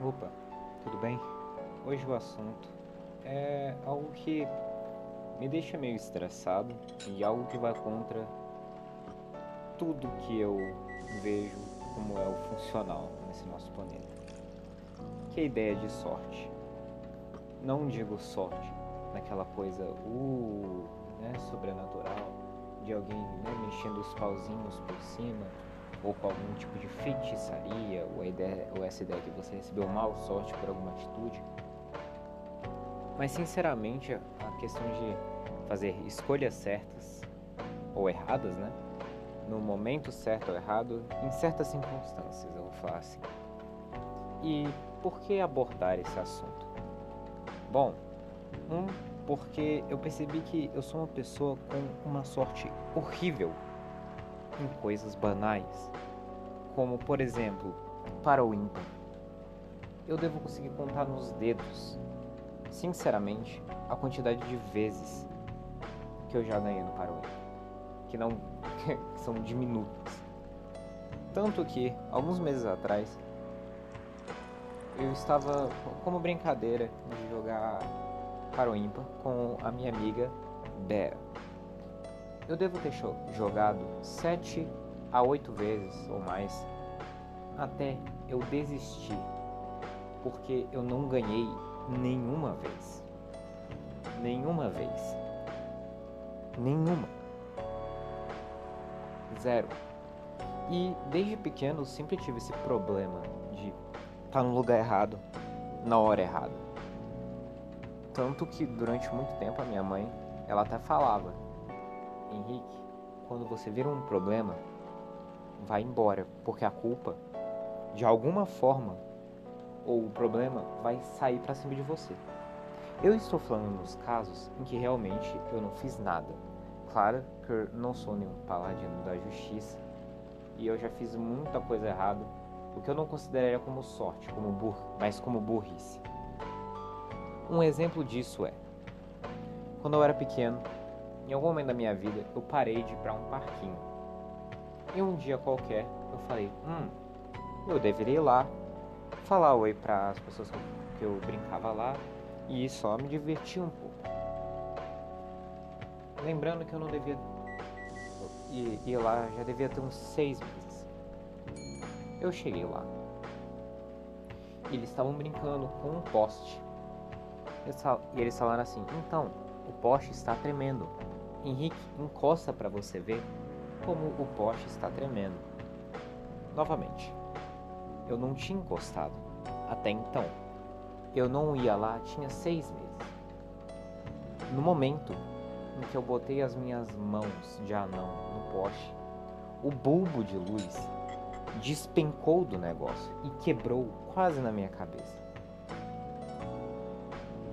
Opa, tudo bem? Hoje o assunto é algo que me deixa meio estressado e algo que vai contra tudo que eu vejo como é o funcional nesse nosso planeta. Que é a ideia de sorte. Não digo sorte naquela coisa uh, né, sobrenatural de alguém né, mexendo os pauzinhos por cima ou com algum tipo de feitiçaria, ou, ideia, ou essa ideia que você recebeu mal sorte por alguma atitude. Mas sinceramente, a questão de fazer escolhas certas ou erradas, né? No momento certo ou errado, em certas circunstâncias, eu vou falar assim. E por que abordar esse assunto? Bom, um, porque eu percebi que eu sou uma pessoa com uma sorte horrível coisas banais, como por exemplo, para o ímpar. Eu devo conseguir contar nos dedos, sinceramente, a quantidade de vezes que eu já ganhei no para o ímpar, que não que são diminutas. Tanto que alguns meses atrás eu estava como brincadeira de jogar para o ímpar com a minha amiga Bea. Eu devo ter jogado sete a oito vezes ou mais até eu desistir, porque eu não ganhei nenhuma vez. Nenhuma vez. Nenhuma. Zero. E desde pequeno eu sempre tive esse problema de estar no lugar errado, na hora errada. Tanto que durante muito tempo a minha mãe, ela até falava Henrique, quando você vira um problema, vai embora, porque a culpa, de alguma forma, ou o problema vai sair para cima de você. Eu estou falando nos casos em que realmente eu não fiz nada. Claro que eu não sou nenhum paladino da justiça e eu já fiz muita coisa errada, o que eu não consideraria como sorte, como bur mas como burrice. Um exemplo disso é: quando eu era pequeno, em algum momento da minha vida, eu parei de ir para um parquinho. E um dia qualquer, eu falei: hum, eu deveria ir lá, falar oi para as pessoas que eu brincava lá e só me divertir um pouco. Lembrando que eu não devia ir, ir lá, já devia ter uns seis meses. Eu cheguei lá. E eles estavam brincando com um poste. E eles falaram assim: então, o poste está tremendo. Henrique encosta para você ver como o poste está tremendo. Novamente, eu não tinha encostado até então. Eu não ia lá tinha seis meses. No momento em que eu botei as minhas mãos de anão no poste, o bulbo de luz despencou do negócio e quebrou quase na minha cabeça.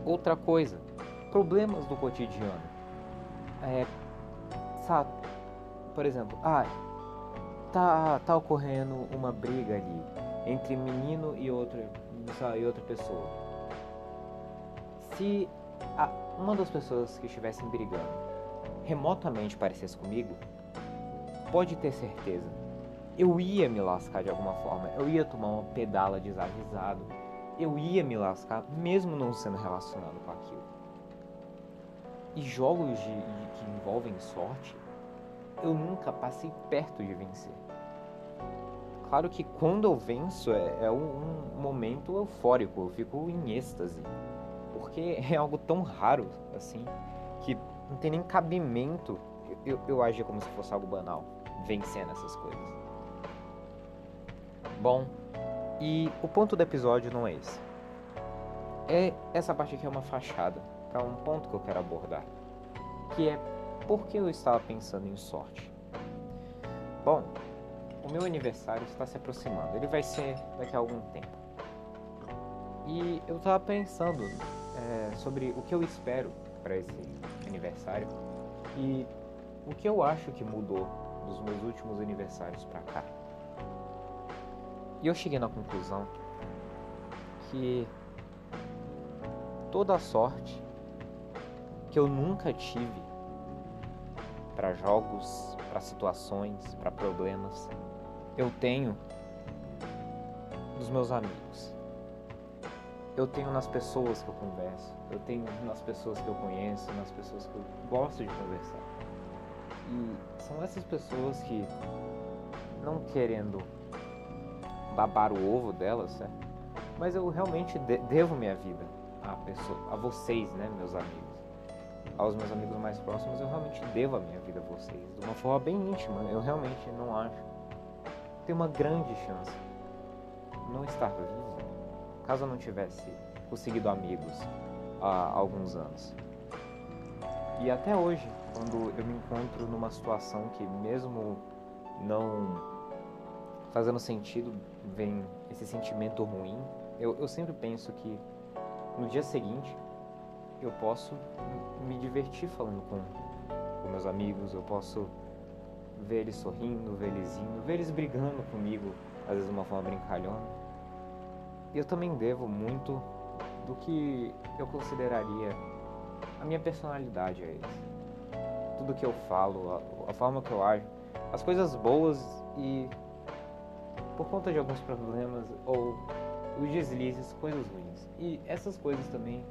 Outra coisa, problemas do cotidiano é, sabe, por exemplo, ah, tá, tá ocorrendo uma briga ali entre menino e outra, e outra pessoa. Se a, uma das pessoas que estivessem brigando remotamente parecesse comigo, pode ter certeza, eu ia me lascar de alguma forma, eu ia tomar uma pedala desavisado, eu ia me lascar mesmo não sendo relacionado com aquilo. E jogos de, de, que envolvem sorte, eu nunca passei perto de vencer. Claro que quando eu venço é, é um, momento eufórico, eu fico em êxtase. Porque é algo tão raro, assim, que não tem nem cabimento eu, eu agir como se fosse algo banal, vencendo essas coisas. Bom, e o ponto do episódio não é esse. É essa parte aqui é uma fachada para um ponto que eu quero abordar, que é por que eu estava pensando em sorte. Bom, o meu aniversário está se aproximando, ele vai ser daqui a algum tempo. E eu estava pensando é, sobre o que eu espero para esse aniversário e o que eu acho que mudou dos meus últimos aniversários para cá. E eu cheguei na conclusão que toda a sorte que eu nunca tive para jogos, para situações, para problemas. Eu tenho dos meus amigos. eu tenho nas pessoas que eu converso, eu tenho nas pessoas que eu conheço, nas pessoas que eu gosto de conversar. E são essas pessoas que, não querendo babar o ovo delas, certo? mas eu realmente de devo minha vida a, pessoa, a vocês, né, meus amigos. Aos meus amigos mais próximos, eu realmente devo a minha vida a vocês. De uma forma bem íntima, eu realmente não acho. Tem uma grande chance não estar vivo caso eu não tivesse conseguido amigos há alguns anos. E até hoje, quando eu me encontro numa situação que mesmo não fazendo sentido, vem esse sentimento ruim, eu, eu sempre penso que no dia seguinte eu posso me divertir falando com, com meus amigos, eu posso ver eles sorrindo, ver eles indo, ver eles brigando comigo, às vezes de uma forma brincalhona. E eu também devo muito do que eu consideraria a minha personalidade a eles. Tudo que eu falo, a, a forma que eu ajo, as coisas boas e por conta de alguns problemas ou os deslizes, coisas ruins. E essas coisas também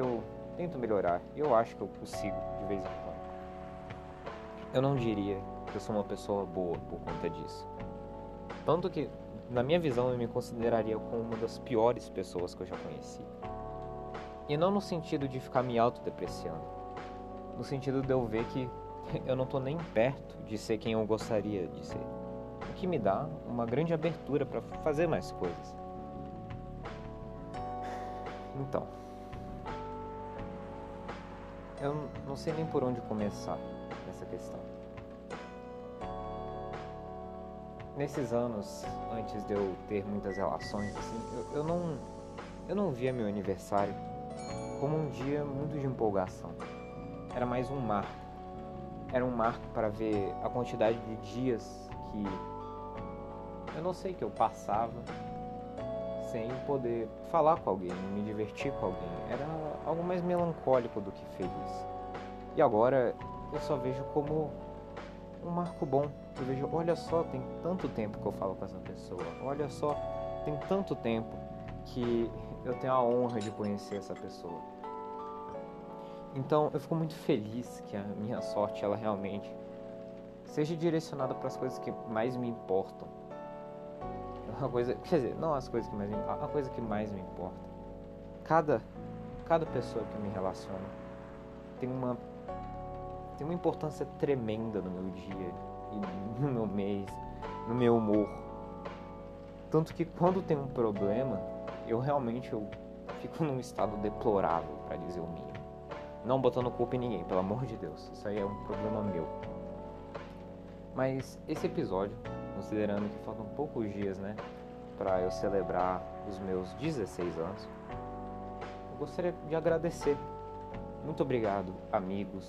eu tento melhorar e eu acho que eu consigo de vez em quando. Eu não diria que eu sou uma pessoa boa por conta disso. Tanto que na minha visão, eu me consideraria como uma das piores pessoas que eu já conheci. E não no sentido de ficar me autodepreciando, no sentido de eu ver que eu não estou nem perto de ser quem eu gostaria de ser. O que me dá uma grande abertura para fazer mais coisas. Então, eu não sei nem por onde começar nessa questão. nesses anos antes de eu ter muitas relações, assim, eu, eu não eu não via meu aniversário como um dia muito de empolgação. Era mais um marco. Era um marco para ver a quantidade de dias que eu não sei que eu passava sem poder falar com alguém, me divertir com alguém. Era algo mais melancólico do que feliz. E agora eu só vejo como um marco bom. Eu vejo, olha só, tem tanto tempo que eu falo com essa pessoa. Olha só, tem tanto tempo que eu tenho a honra de conhecer essa pessoa. Então, eu fico muito feliz que a minha sorte ela realmente seja direcionada para as coisas que mais me importam. A coisa, quer dizer, não as coisas que mais me, a coisa que mais me importa. Cada cada pessoa que me relaciono tem uma tem uma importância tremenda no meu dia e no meu mês, no meu humor. Tanto que quando tem um problema, eu realmente eu fico num estado deplorável, para dizer o mínimo. Não botando culpa em ninguém, pelo amor de Deus. Isso aí é um problema meu. Mas esse episódio, considerando que faltam poucos dias, né, para eu celebrar os meus 16 anos, eu gostaria de agradecer. Muito obrigado, amigos,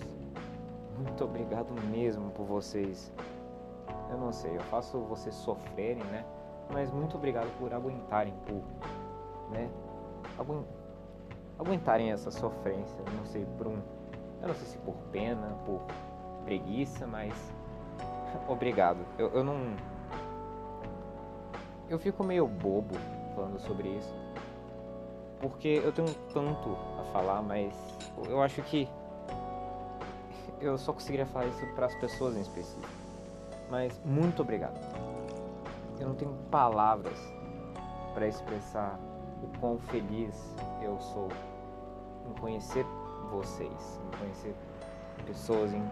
muito obrigado mesmo por vocês. Eu não sei, eu faço vocês sofrerem, né? Mas muito obrigado por aguentarem, por, né? Agu aguentarem essa sofrência. Eu não sei por um, eu não sei se por pena, por preguiça, mas obrigado. Eu, eu não, eu fico meio bobo falando sobre isso, porque eu tenho tanto a falar, mas eu acho que eu só conseguiria falar isso para as pessoas em específico. Mas muito obrigado. Eu não tenho palavras para expressar o quão feliz eu sou em conhecer vocês, em conhecer pessoas, em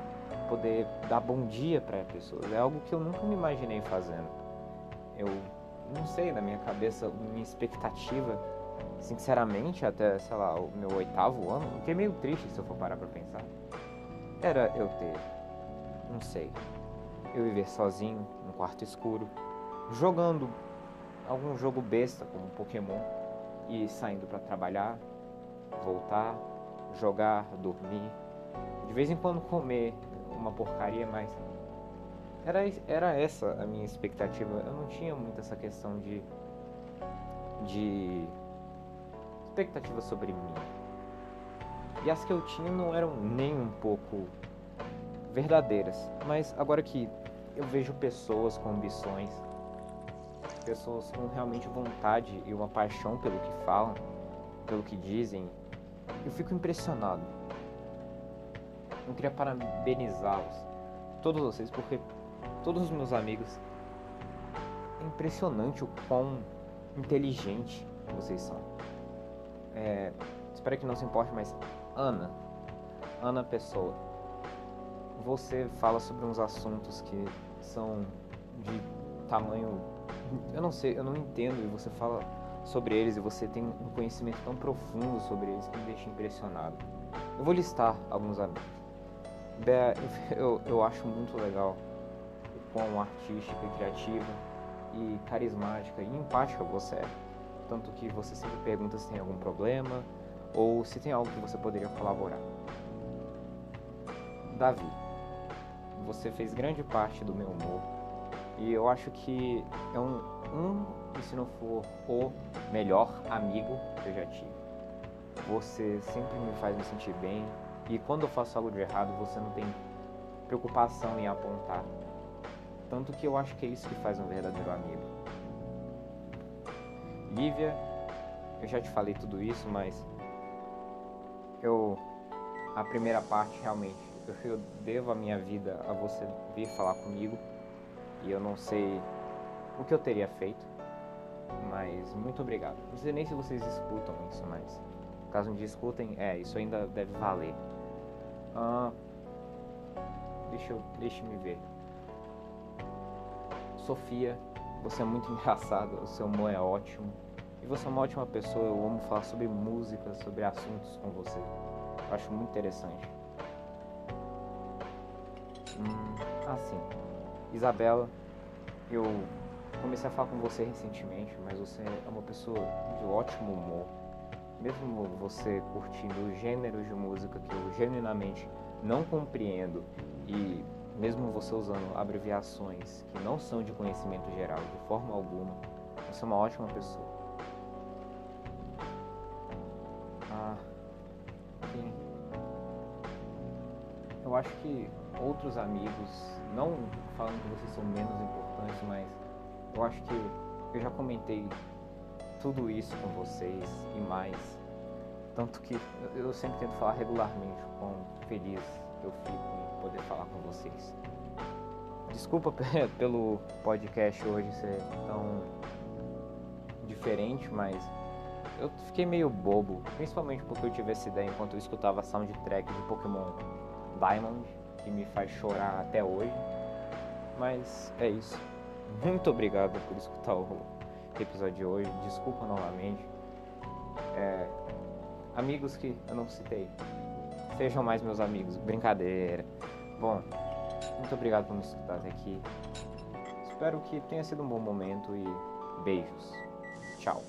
poder dar bom dia para pessoas. É algo que eu nunca me imaginei fazendo. Eu não sei, na minha cabeça, minha expectativa, sinceramente, até, sei lá, o meu oitavo ano, que é meio triste se eu for parar pra pensar era eu ter, não sei, eu viver sozinho, num quarto escuro, jogando algum jogo besta como Pokémon e saindo para trabalhar, voltar, jogar, dormir, de vez em quando comer uma porcaria, mas era, era essa a minha expectativa. Eu não tinha muito essa questão de de expectativa sobre mim. E as que eu tinha não eram nem um pouco verdadeiras. Mas agora que eu vejo pessoas com ambições, pessoas com realmente vontade e uma paixão pelo que falam, pelo que dizem, eu fico impressionado. Eu queria parabenizá-los, todos vocês, porque todos os meus amigos. É impressionante o quão inteligente vocês são. É, espero que não se importe, mas Ana, Ana Pessoa, você fala sobre uns assuntos que são de tamanho, eu não sei, eu não entendo e você fala sobre eles e você tem um conhecimento tão profundo sobre eles que me deixa impressionado. Eu vou listar alguns amigos. Eu, eu acho muito legal o quão artística e criativa e carismática e empática você é. Tanto que você sempre pergunta se tem algum problema ou se tem algo que você poderia colaborar. Davi, você fez grande parte do meu humor e eu acho que é um, um e se não for o melhor amigo que eu já tive. Você sempre me faz me sentir bem e quando eu faço algo de errado você não tem preocupação em apontar. Tanto que eu acho que é isso que faz um verdadeiro amigo. Lívia, eu já te falei tudo isso, mas eu a primeira parte realmente eu devo a minha vida a você vir falar comigo e eu não sei o que eu teria feito, mas muito obrigado. Não sei nem se vocês escutam isso, mas caso um dia escutem, é, isso ainda deve valer. Ah, deixa eu, deixa me ver. Sofia, você é muito engraçada, o seu humor é ótimo. E você é uma ótima pessoa, eu amo falar sobre música, sobre assuntos com você. Eu acho muito interessante. Hum, ah, sim. Isabela, eu comecei a falar com você recentemente, mas você é uma pessoa de ótimo humor. Mesmo você curtindo gêneros de música que eu genuinamente não compreendo e mesmo você usando abreviações que não são de conhecimento geral de forma alguma, você é uma ótima pessoa. Ah, sim. Eu acho que outros amigos, não falando que vocês são menos importantes, mas eu acho que eu já comentei tudo isso com vocês e mais. Tanto que eu sempre tento falar regularmente quão feliz eu fico poder falar com vocês. Desculpa pelo podcast hoje ser tão diferente, mas eu fiquei meio bobo, principalmente porque eu tive essa ideia enquanto eu escutava a soundtrack de Pokémon Diamond, que me faz chorar até hoje. Mas é isso. Muito obrigado por escutar o episódio de hoje. Desculpa novamente. É, amigos que eu não citei, sejam mais meus amigos. Brincadeira. Bom, muito obrigado por me escutar até aqui. Espero que tenha sido um bom momento e beijos. Tchau.